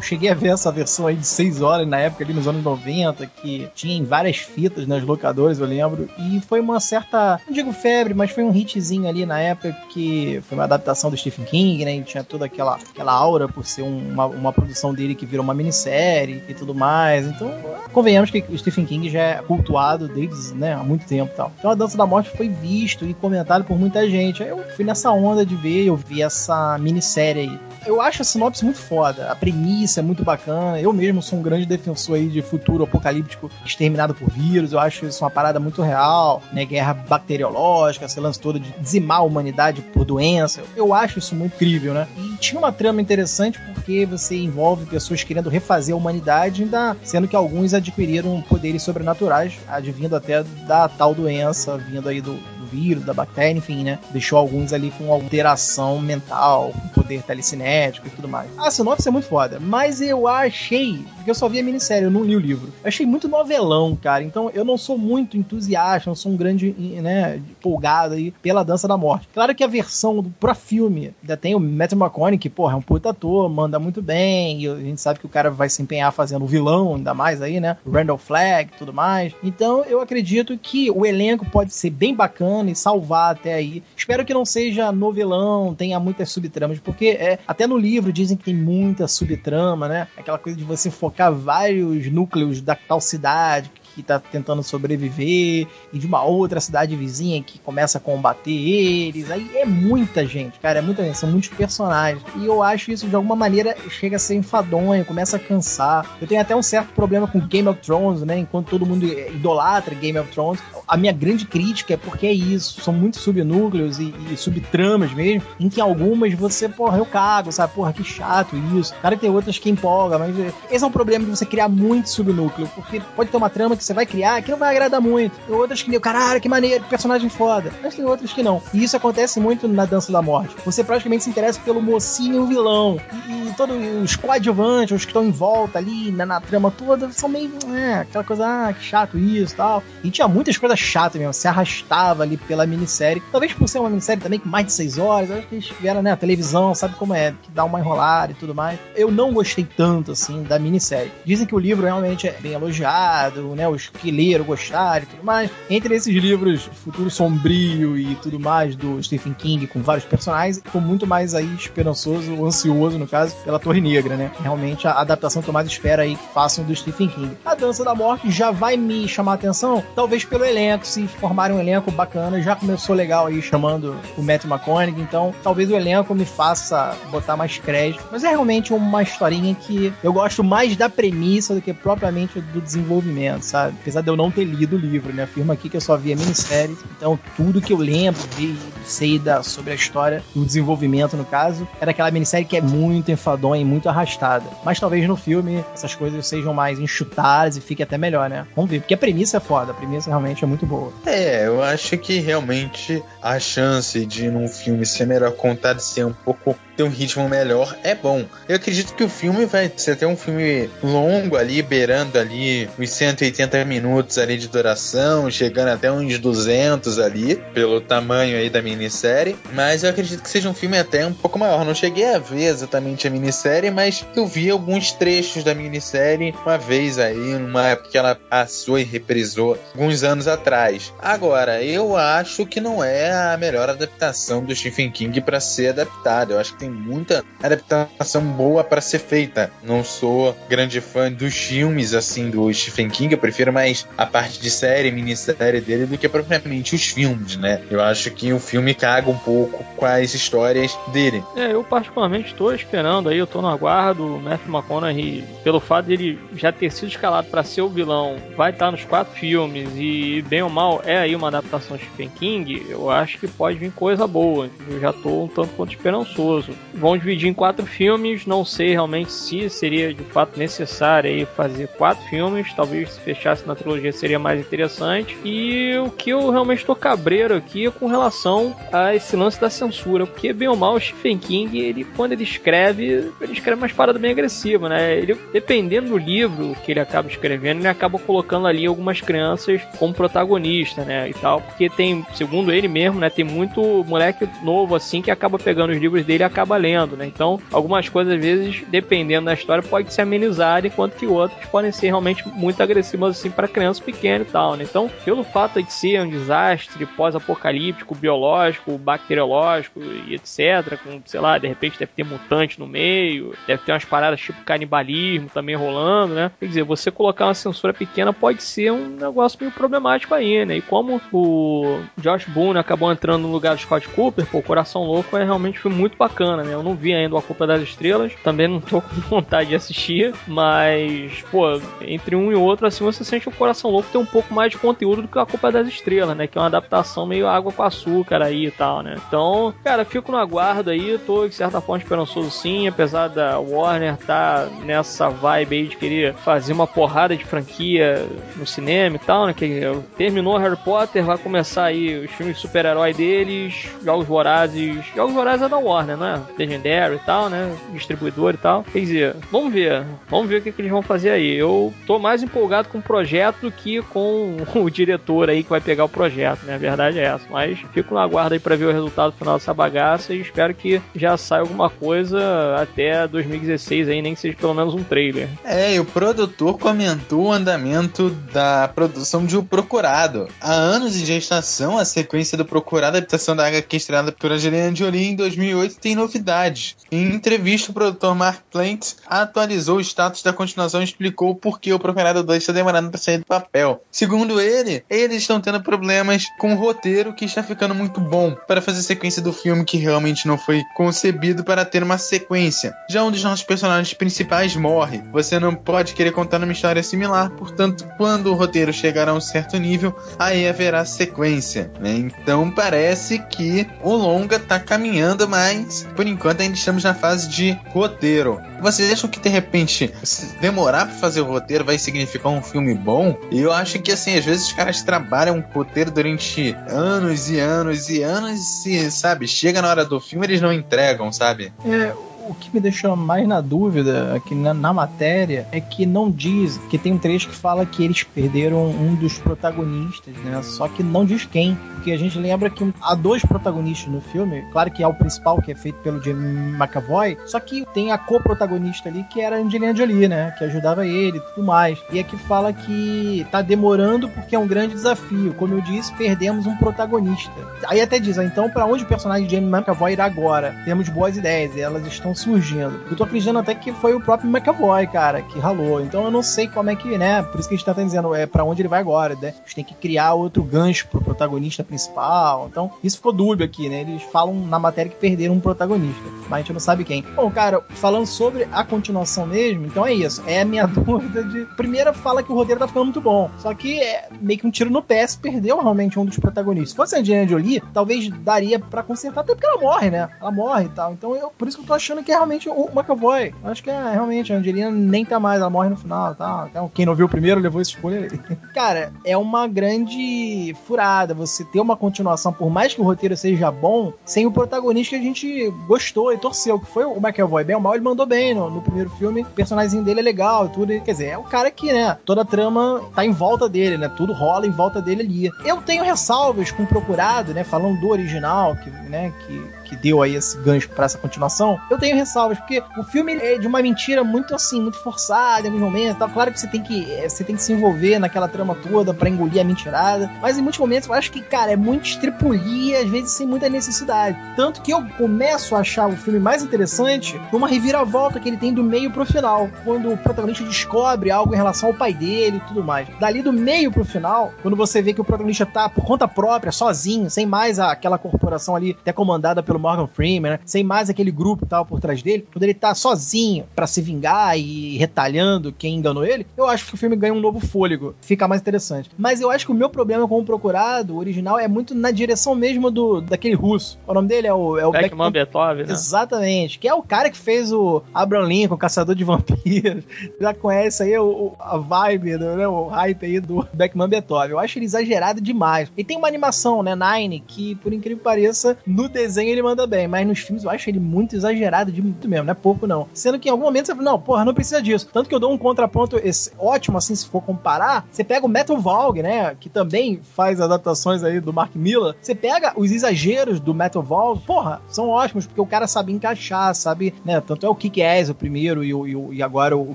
cheguei a ver essa versão aí de 6 horas na época ali nos anos 90, que tinha em várias fitas nas locadoras, eu lembro, e foi uma certa, não digo febre, mas foi um hitzinho ali na época que foi uma adaptação do Stephen King, né? E tinha toda aquela, aquela aura por ser um, uma, uma produção dele que virou uma minissérie e tudo mais. Então, convenhamos que o Stephen King já é cultuado desde né, há muito tempo tal. Então, a Dança da Morte foi visto e comentado por muita gente. Aí eu fui nessa onda de ver, eu vi essa minissérie aí. Eu acho a sinopse muito foda. A premissa é muito bacana. Eu mesmo sou um grande defensor aí de futuro apocalíptico exterminado por vírus. Eu acho isso uma parada muito real, né? Guerra bacteriológica, esse lance todo de dizimar a humanidade por doenças sinopse, eu acho isso muito incrível, né? E tinha uma trama interessante porque você envolve pessoas querendo refazer a humanidade, ainda sendo que alguns adquiriram poderes sobrenaturais, advindo até da tal doença vindo aí do, vírus, da bactéria, enfim, né? Deixou alguns ali com alteração mental, com poder telecinético e tudo mais. A sinopse é muito foda, mas eu achei, porque eu só vi a minissérie, eu não li o livro. Eu achei muito novelão, cara. Então eu não sou muito entusiasta, não sou um grande, né, empolgado aí pela Dança da Morte. Claro que a versão do, pro filme ainda tem o Matthew McConaughey, que, porra, é um puta ator, manda muito bem, e a gente sabe que o cara vai se empenhar fazendo o vilão, ainda mais aí, né? Randall Flagg tudo mais. Então eu acredito que o elenco pode ser bem bacana bacana e salvar até aí. Espero que não seja novelão, tenha muitas subtramas, porque é, até no livro dizem que tem muita subtrama, né? Aquela coisa de você focar vários núcleos da tal cidade que tá tentando sobreviver e de uma outra cidade vizinha que começa a combater eles. Aí é muita gente, cara, é muita gente, são muitos personagens. E eu acho isso de alguma maneira chega a ser enfadonho, começa a cansar. Eu tenho até um certo problema com Game of Thrones, né? Enquanto todo mundo idolatra Game of Thrones, a minha grande crítica é porque é isso, são muitos subnúcleos e, e subtramas mesmo, em que algumas você, porra, eu cago, sabe? Porra, que chato isso. Cara, tem outras que empolga, mas esse é um problema de você criar muito subnúcleo, porque pode ter uma trama que você vai criar que não vai agradar muito. Tem outras que, caralho, que maneiro, que personagem foda. Mas tem outras que não. E isso acontece muito na Dança da Morte. Você praticamente se interessa pelo mocinho e o vilão. E, e todos os coadjuvantes, os que estão em volta ali, na, na trama toda, são meio. É, aquela coisa, ah, que chato isso e tal. E tinha muitas coisas chatas mesmo. Se arrastava ali pela minissérie. Talvez por ser uma minissérie também com mais de seis horas. Acho que eles tiveram, né, a televisão, sabe como é, que dá uma enrolada e tudo mais. Eu não gostei tanto, assim, da minissérie. Dizem que o livro realmente é bem elogiado, né? Que leram, gostaram e tudo mais. Entre esses livros, Futuro Sombrio e tudo mais, do Stephen King, com vários personagens, ficou muito mais aí esperançoso, ansioso, no caso, pela Torre Negra, né? Realmente a adaptação que eu mais espero aí que façam do Stephen King. A Dança da Morte já vai me chamar a atenção, talvez pelo elenco, se formarem um elenco bacana, já começou legal aí chamando o Matt McConaughey, então talvez o elenco me faça botar mais crédito. Mas é realmente uma historinha que eu gosto mais da premissa do que propriamente do desenvolvimento, sabe? Apesar de eu não ter lido o livro, né? Afirmo aqui que eu só vi a minissérie, então tudo que eu lembro, vi, sei da, sobre a história, o desenvolvimento no caso, era aquela minissérie que é muito enfadonha e muito arrastada. Mas talvez no filme essas coisas sejam mais enxutadas e fique até melhor, né? Vamos ver, porque a premissa é foda, a premissa realmente é muito boa. É, eu acho que realmente a chance de num filme ser melhor contado ser um pouco ter um ritmo melhor é bom. Eu acredito que o filme vai ser até um filme longo ali, beirando ali os 180 minutos ali de duração, chegando até uns 200 ali, pelo tamanho aí da minissérie. Mas eu acredito que seja um filme até um pouco maior. Não cheguei a ver exatamente a minissérie, mas eu vi alguns trechos da minissérie uma vez aí, numa época que ela passou e reprisou alguns anos atrás. Agora, eu acho que não é a melhor adaptação do Stephen King para ser adaptada. Eu acho que tem muita adaptação boa para ser feita. Não sou grande fã dos filmes assim do Stephen King, eu prefiro mais a parte de série, minissérie dele do que propriamente os filmes, né? Eu acho que o filme caga um pouco com as histórias dele. É, eu particularmente estou esperando aí, eu tô no aguardo, o Matthew McConaughey, pelo fato dele já ter sido escalado para ser o vilão, vai estar nos quatro filmes e bem ou mal é aí uma adaptação de Stephen King, eu acho que pode vir coisa boa. Eu já tô um tanto quanto esperançoso vão dividir em quatro filmes. Não sei realmente se seria de fato necessário aí fazer quatro filmes. Talvez se fechasse na trilogia seria mais interessante. E o que eu realmente estou cabreiro aqui é com relação a esse lance da censura. Porque, bem ou mal, o Stephen King, ele, quando ele escreve, ele escreve umas paradas bem agressivas, né? Ele, dependendo do livro que ele acaba escrevendo, ele acaba colocando ali algumas crianças como protagonista, né? E tal. Porque tem, segundo ele mesmo, né? Tem muito moleque novo assim que acaba pegando os livros dele e acaba lendo, né? Então, algumas coisas, às vezes, dependendo da história, pode se amenizar, enquanto que outras podem ser realmente muito agressivas, assim, para criança pequena e tal, né? Então, pelo fato de ser um desastre pós-apocalíptico, biológico, bacteriológico e etc., com, sei lá, de repente deve ter mutante no meio, deve ter umas paradas tipo canibalismo também rolando, né? Quer dizer, você colocar uma censura pequena pode ser um negócio meio problemático aí, né? E como o Josh Boone acabou entrando no lugar do Scott Cooper, pô, Coração Louco é realmente foi muito bacana, né? Eu não vi ainda A Culpa das Estrelas, também não tô com <laughs> vontade de assistir, mas, pô, entre um e outro, assim, você sente o Coração Louco ter um pouco mais de conteúdo do que A Culpa das Estrelas, né? Que é uma adaptação meio água com açúcar sair e tal, né? Então, cara, fico no aguardo aí, tô de certa forma esperançoso sim, apesar da Warner tá nessa vibe aí de querer fazer uma porrada de franquia no cinema e tal, né? Que terminou Harry Potter, vai começar aí os filmes de super-herói deles, Jogos Vorazes. Jogos Vorazes é da Warner, né? Legendary e tal, né? Distribuidor e tal. Quer dizer, vamos ver. Vamos ver o que, que eles vão fazer aí. Eu tô mais empolgado com o projeto do que com <laughs> o diretor aí que vai pegar o projeto, né? A verdade é essa. Mas fico na guarda aí pra ver o resultado final dessa bagaça e espero que já saia alguma coisa até 2016 aí, nem que seja pelo menos um trailer. É, e o produtor comentou o andamento da produção de O Procurado. Há anos de gestação, a sequência do Procurado, a adaptação da HQ estreada por Angelina Jolie em 2008, tem novidades. Em entrevista, o produtor Mark Plant atualizou o status da continuação e explicou por que o Procurado 2 está demorando para sair do papel. Segundo ele, eles estão tendo problemas com o roteiro que está ficando muito bom para fazer sequência do filme que realmente não foi concebido para ter uma sequência. Já um dos nossos personagens principais morre. Você não pode querer contar uma história similar, portanto, quando o roteiro chegar a um certo nível, aí haverá sequência. Né? Então parece que o longa está caminhando, mas por enquanto ainda estamos na fase de roteiro. Vocês acham que de repente demorar para fazer o roteiro vai significar um filme bom? E eu acho que assim, às vezes os caras trabalham um roteiro durante anos e anos e anos e, sabe, chega na hora do filme eles não entregam, sabe? É, o que me deixou mais na dúvida aqui na, na, matéria é que não diz, que tem um trecho que fala que eles perderam um dos protagonistas, né? Só que não diz quem. Porque a gente lembra que há dois protagonistas no filme, claro que é o principal, que é feito pelo Jamie McAvoy, só que tem a co-protagonista ali, que era a Angelina Jolie, né? Que ajudava ele e tudo mais. E aqui fala que tá demorando porque é um grande desafio. Como eu disse, perdemos um protagonista. Aí até diz, ah, então para onde o personagem de Jamie McAvoy irá agora? Temos boas ideias, elas estão surgindo. Eu tô acreditando até que foi o próprio McAvoy, cara, que ralou. Então eu não sei como é que, né? Por isso que a gente tá dizendo, é para onde ele vai agora, né? A gente tem que criar outro gancho pro protagonista principal. Então, isso ficou dúbio aqui, né? Eles falam na matéria que perderam um protagonista, mas a gente não sabe quem. Bom, cara, falando sobre a continuação mesmo, então é isso. É a minha <laughs> dúvida de. Primeira fala que o roteiro tá ficando muito bom. Só que é meio que um tiro no pé se perdeu realmente um dos protagonistas. Se fosse a Angelina Jolie, talvez daria para consertar, até porque ela morre, né? Ela morre e tal. Então, eu, por isso que eu tô achando que é realmente o McAvoy. Acho que é realmente, a Angelina nem tá mais, ela morre no final, tá? Então, quem não viu o primeiro levou esse escolha aí. <laughs> Cara, é uma grande furada você ter uma continuação, por mais que o roteiro seja bom, sem o protagonista que a gente gostou e torceu, que foi o McAvoy. Bem ou mal, ele mandou bem no, no primeiro filme, o personagem dele é legal e tudo. Quer dizer, é o cara que, né, toda a trama tá em volta dele, né? Tudo rola em volta dele ali. Eu tenho ressalvas com o Procurado, né? Falando do original, que, né, que que deu aí esse gancho para essa continuação, eu tenho ressalvas, porque o filme é de uma mentira muito assim, muito forçada em alguns momentos. Tá? Claro que você tem que, é, você tem que se envolver naquela trama toda para engolir a mentirada, mas em muitos momentos eu acho que, cara, é muito estripulia, às vezes sem muita necessidade. Tanto que eu começo a achar o filme mais interessante numa reviravolta que ele tem do meio pro final, quando o protagonista descobre algo em relação ao pai dele e tudo mais. Dali do meio pro final, quando você vê que o protagonista tá por conta própria, sozinho, sem mais aquela corporação ali até comandada pelo pelo Morgan Freeman, né? Sem mais aquele grupo tal por trás dele, quando ele tá sozinho para se vingar e retalhando quem enganou ele, eu acho que o filme ganha um novo fôlego, fica mais interessante. Mas eu acho que o meu problema com o Procurado o original é muito na direção mesmo do daquele russo. O nome dele é o é o Beckman Beethoven, né? Exatamente, que é o cara que fez o Abraham Lincoln, Caçador de Vampiros. <laughs> Já conhece aí o, a vibe, do, né, o hype aí do Beckman Beethoven. Eu acho ele exagerado demais. E tem uma animação, né, Nine, que por incrível que pareça, no desenho ele manda bem, mas nos filmes eu acho ele muito exagerado de muito mesmo, não é pouco não. Sendo que em algum momento você fala, não, porra, não precisa disso. Tanto que eu dou um contraponto esse, ótimo, assim, se for comparar. Você pega o Metal Valg, né, que também faz adaptações aí do Mark Miller. Você pega os exageros do Metal Valg, porra, são ótimos, porque o cara sabe encaixar, sabe, né, tanto é o Kick-Ass, o primeiro, e, o, e agora o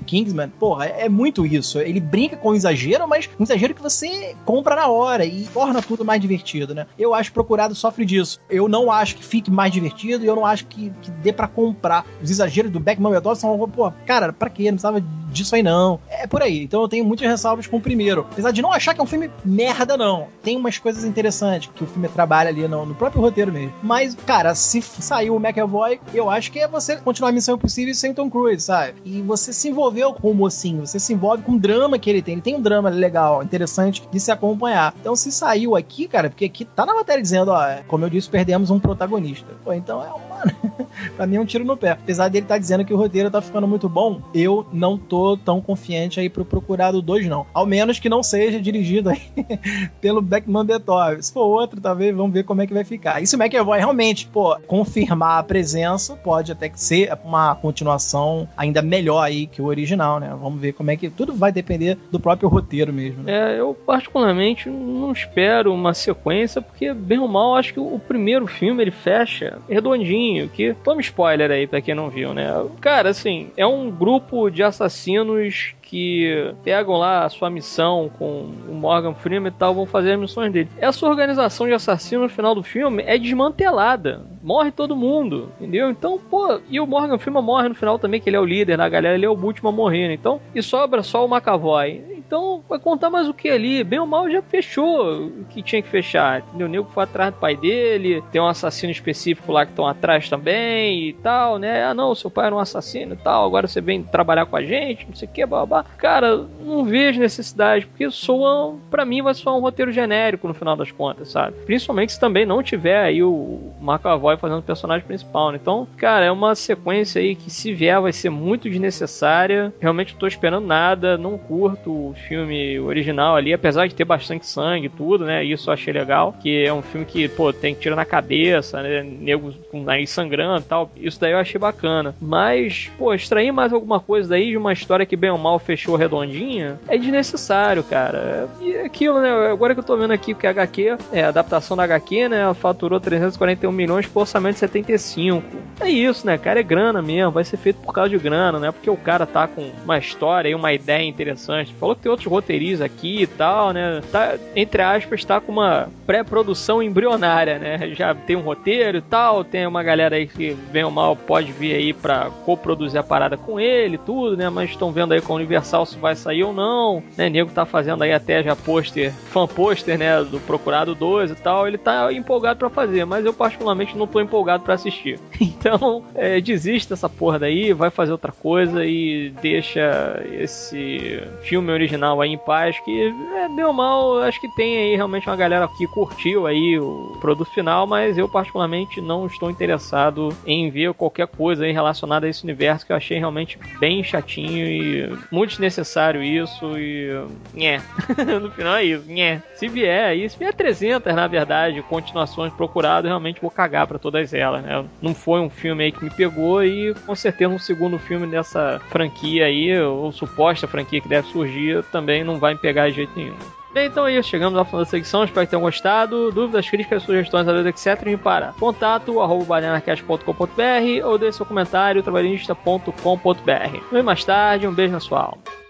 Kingsman. Porra, é, é muito isso. Ele brinca com o exagero, mas um exagero que você compra na hora e torna tudo mais divertido, né? Eu acho que Procurado sofre disso. Eu não acho que fique mais divertido e eu não acho que, que dê para comprar. Os exageros do Beckman Beethoven são, pô, cara, pra quê? Não precisava disso aí não. É por aí. Então eu tenho muitas ressalvas com o primeiro. Apesar de não achar que é um filme merda, não. Tem umas coisas interessantes que o filme trabalha ali no, no próprio roteiro mesmo. Mas, cara, se saiu o McAvoy, eu acho que é você continuar a Missão Impossível sem Tom Cruise, sabe? E você se envolveu com o mocinho, você se envolve com o drama que ele tem. Ele tem um drama legal, interessante de se acompanhar. Então, se saiu aqui, cara, porque aqui tá na matéria dizendo, ó, como eu disse, perdemos um protagonista. Pô, então é uma. <laughs> pra mim é um tiro no pé. Apesar dele estar tá dizendo que o roteiro tá ficando muito bom, eu não tô tão confiante aí pro Procurado 2, não. Ao menos que não seja dirigido aí <laughs> pelo Beckman Beethoven. Se for outro, talvez vamos ver como é que vai ficar. E se o McAvoy realmente, pô, confirmar a presença, pode até ser uma continuação ainda melhor aí que o original, né? Vamos ver como é que. Tudo vai depender do próprio roteiro mesmo. Né? É, eu particularmente não espero uma sequência, porque, bem ou mal, acho que o primeiro filme ele fecha redondinho. Que. Toma spoiler aí pra quem não viu, né? Cara, assim, é um grupo de assassinos que pegam lá a sua missão com o Morgan Freeman e tal, vão fazer as missões dele. Essa organização de assassinos no final do filme é desmantelada. Morre todo mundo, entendeu? Então, pô, e o Morgan Freeman morre no final também, que ele é o líder da galera, ele é o último a morrer, né? Então, e sobra só o McAvoy. Então, vai contar mais o que ali? Bem ou mal já fechou o que tinha que fechar, entendeu? O nego foi atrás do pai dele, tem um assassino específico lá que estão atrás também e tal, né? Ah, não, seu pai era um assassino e tal, agora você vem trabalhar com a gente, não sei o que, babá cara, não vejo necessidade, porque soa, para mim, vai soar um roteiro genérico no final das contas, sabe? Principalmente se também não tiver aí o McAvoy fazendo o personagem principal, né? Então, cara, é uma sequência aí que se vier vai ser muito desnecessária. Realmente não tô esperando nada, não curto filme original ali, apesar de ter bastante sangue e tudo, né? Isso eu achei legal, que é um filme que, pô, tem tiro na cabeça, né? Nego com nariz sangrando e tal. Isso daí eu achei bacana. Mas, pô, extrair mais alguma coisa daí de uma história que bem ou mal fechou redondinha, é desnecessário, cara. E aquilo, né? Agora que eu tô vendo aqui que a HQ, é a adaptação da HQ, né? Ela faturou 341 milhões por orçamento de 75. É isso, né, cara? É grana mesmo, vai ser feito por causa de grana, né? Porque o cara tá com uma história e uma ideia interessante. Falou que tem outros roteiristas aqui e tal, né? Tá, entre aspas, tá com uma pré-produção embrionária, né? Já tem um roteiro e tal, tem uma galera aí que, bem ou mal, pode vir aí pra coproduzir a parada com ele tudo, né? Mas estão vendo aí com o Universal Universal se vai sair ou não, né? Nego tá fazendo aí até já pôster, fan pôster, né, do Procurado 2 e tal, ele tá empolgado para fazer, mas eu particularmente não tô empolgado para assistir. <laughs> Então, é, desiste dessa porra daí, vai fazer outra coisa e deixa esse filme original aí em paz, que é, deu mal, acho que tem aí realmente uma galera que curtiu aí o produto final, mas eu particularmente não estou interessado em ver qualquer coisa aí relacionada a esse universo que eu achei realmente bem chatinho e muito desnecessário isso e. Nhé. <laughs> no final é isso, nhé. Se vier aí, se vier 300, na verdade, continuações procuradas, realmente vou cagar para todas elas, né? Não foi um filme aí que me pegou e com certeza um segundo filme dessa franquia aí, ou suposta franquia que deve surgir, também não vai me pegar de jeito nenhum. Bem, então é isso. Chegamos ao final da secção. Espero que tenham gostado. Dúvidas, críticas, sugestões, às etc. Me para contato ou deixe seu comentário trabalhista.com.br. Vem mais tarde. Um beijo na sua alma.